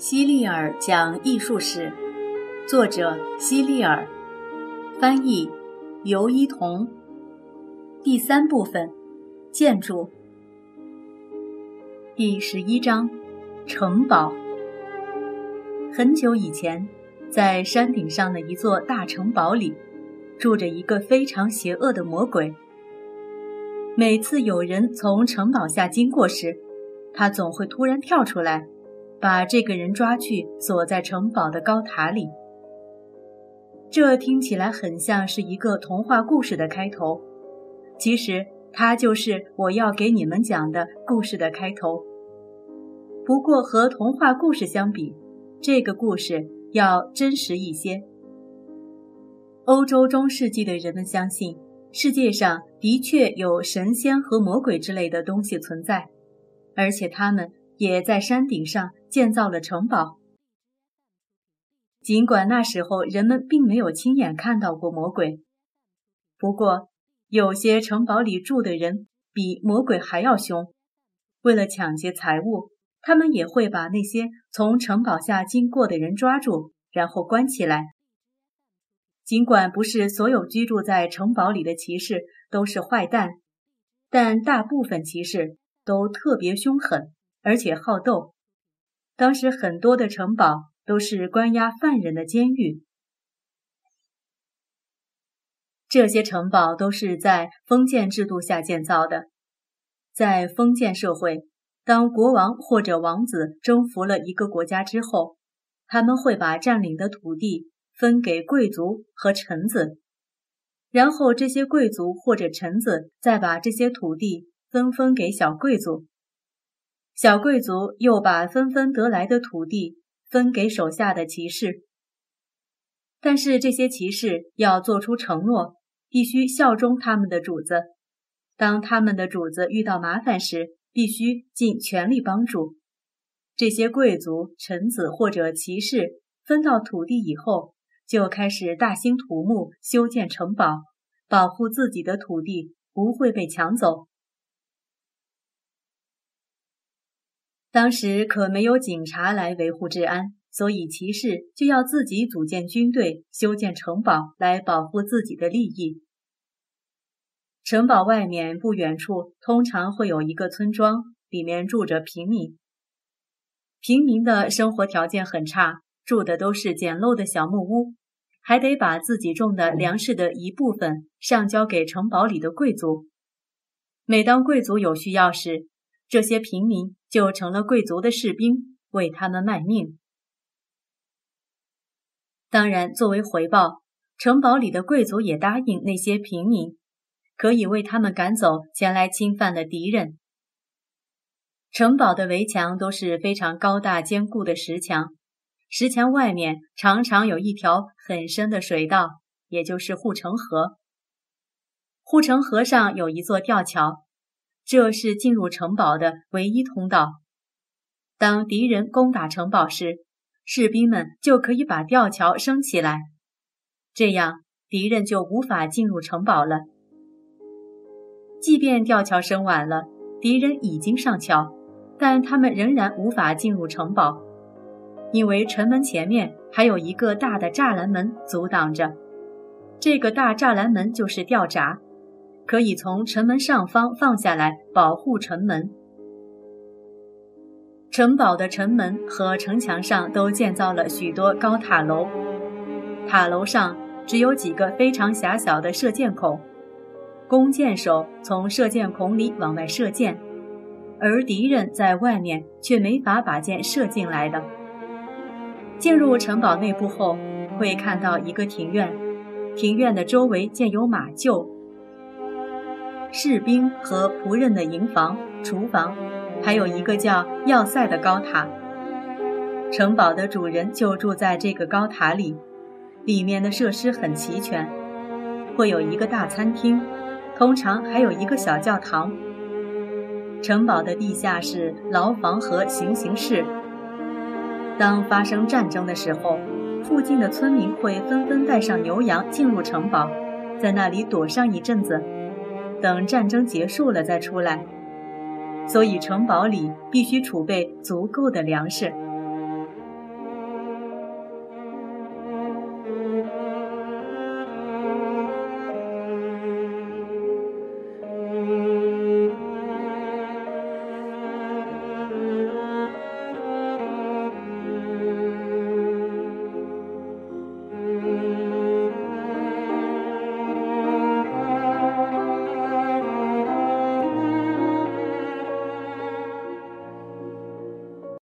希利尔讲艺术史，作者希利尔，翻译尤一彤。第三部分，建筑。第十一章，城堡。很久以前，在山顶上的一座大城堡里，住着一个非常邪恶的魔鬼。每次有人从城堡下经过时，他总会突然跳出来。把这个人抓去，锁在城堡的高塔里。这听起来很像是一个童话故事的开头，其实它就是我要给你们讲的故事的开头。不过和童话故事相比，这个故事要真实一些。欧洲中世纪的人们相信，世界上的确有神仙和魔鬼之类的东西存在，而且他们也在山顶上。建造了城堡。尽管那时候人们并没有亲眼看到过魔鬼，不过有些城堡里住的人比魔鬼还要凶。为了抢劫财物，他们也会把那些从城堡下经过的人抓住，然后关起来。尽管不是所有居住在城堡里的骑士都是坏蛋，但大部分骑士都特别凶狠，而且好斗。当时很多的城堡都是关押犯人的监狱，这些城堡都是在封建制度下建造的。在封建社会，当国王或者王子征服了一个国家之后，他们会把占领的土地分给贵族和臣子，然后这些贵族或者臣子再把这些土地分分给小贵族。小贵族又把纷纷得来的土地分给手下的骑士，但是这些骑士要做出承诺，必须效忠他们的主子。当他们的主子遇到麻烦时，必须尽全力帮助。这些贵族、臣子或者骑士分到土地以后，就开始大兴土木，修建城堡，保护自己的土地不会被抢走。当时可没有警察来维护治安，所以骑士就要自己组建军队、修建城堡来保护自己的利益。城堡外面不远处通常会有一个村庄，里面住着平民。平民的生活条件很差，住的都是简陋的小木屋，还得把自己种的粮食的一部分上交给城堡里的贵族。每当贵族有需要时，这些平民就成了贵族的士兵，为他们卖命。当然，作为回报，城堡里的贵族也答应那些平民，可以为他们赶走前来侵犯的敌人。城堡的围墙都是非常高大坚固的石墙，石墙外面常常有一条很深的水道，也就是护城河。护城河上有一座吊桥。这是进入城堡的唯一通道。当敌人攻打城堡时，士兵们就可以把吊桥升起来，这样敌人就无法进入城堡了。即便吊桥升完了，敌人已经上桥，但他们仍然无法进入城堡，因为城门前面还有一个大的栅栏门阻挡着。这个大栅栏门就是吊闸。可以从城门上方放下来保护城门。城堡的城门和城墙上都建造了许多高塔楼，塔楼上只有几个非常狭小的射箭孔，弓箭手从射箭孔里往外射箭，而敌人在外面却没法把箭射进来的。进入城堡内部后，会看到一个庭院，庭院的周围建有马厩。士兵和仆人的营房、厨房，还有一个叫要塞的高塔。城堡的主人就住在这个高塔里，里面的设施很齐全，会有一个大餐厅，通常还有一个小教堂。城堡的地下是牢房和行刑室。当发生战争的时候，附近的村民会纷纷带上牛羊进入城堡，在那里躲上一阵子。等战争结束了再出来，所以城堡里必须储备足够的粮食。